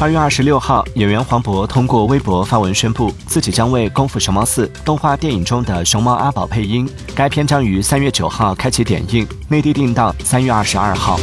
二月二十六号，演员黄渤通过微博发文宣布自己将为《功夫熊猫四》动画电影中的熊猫阿宝配音。该片将于三月九号开启点映，内地定档三月二十二号。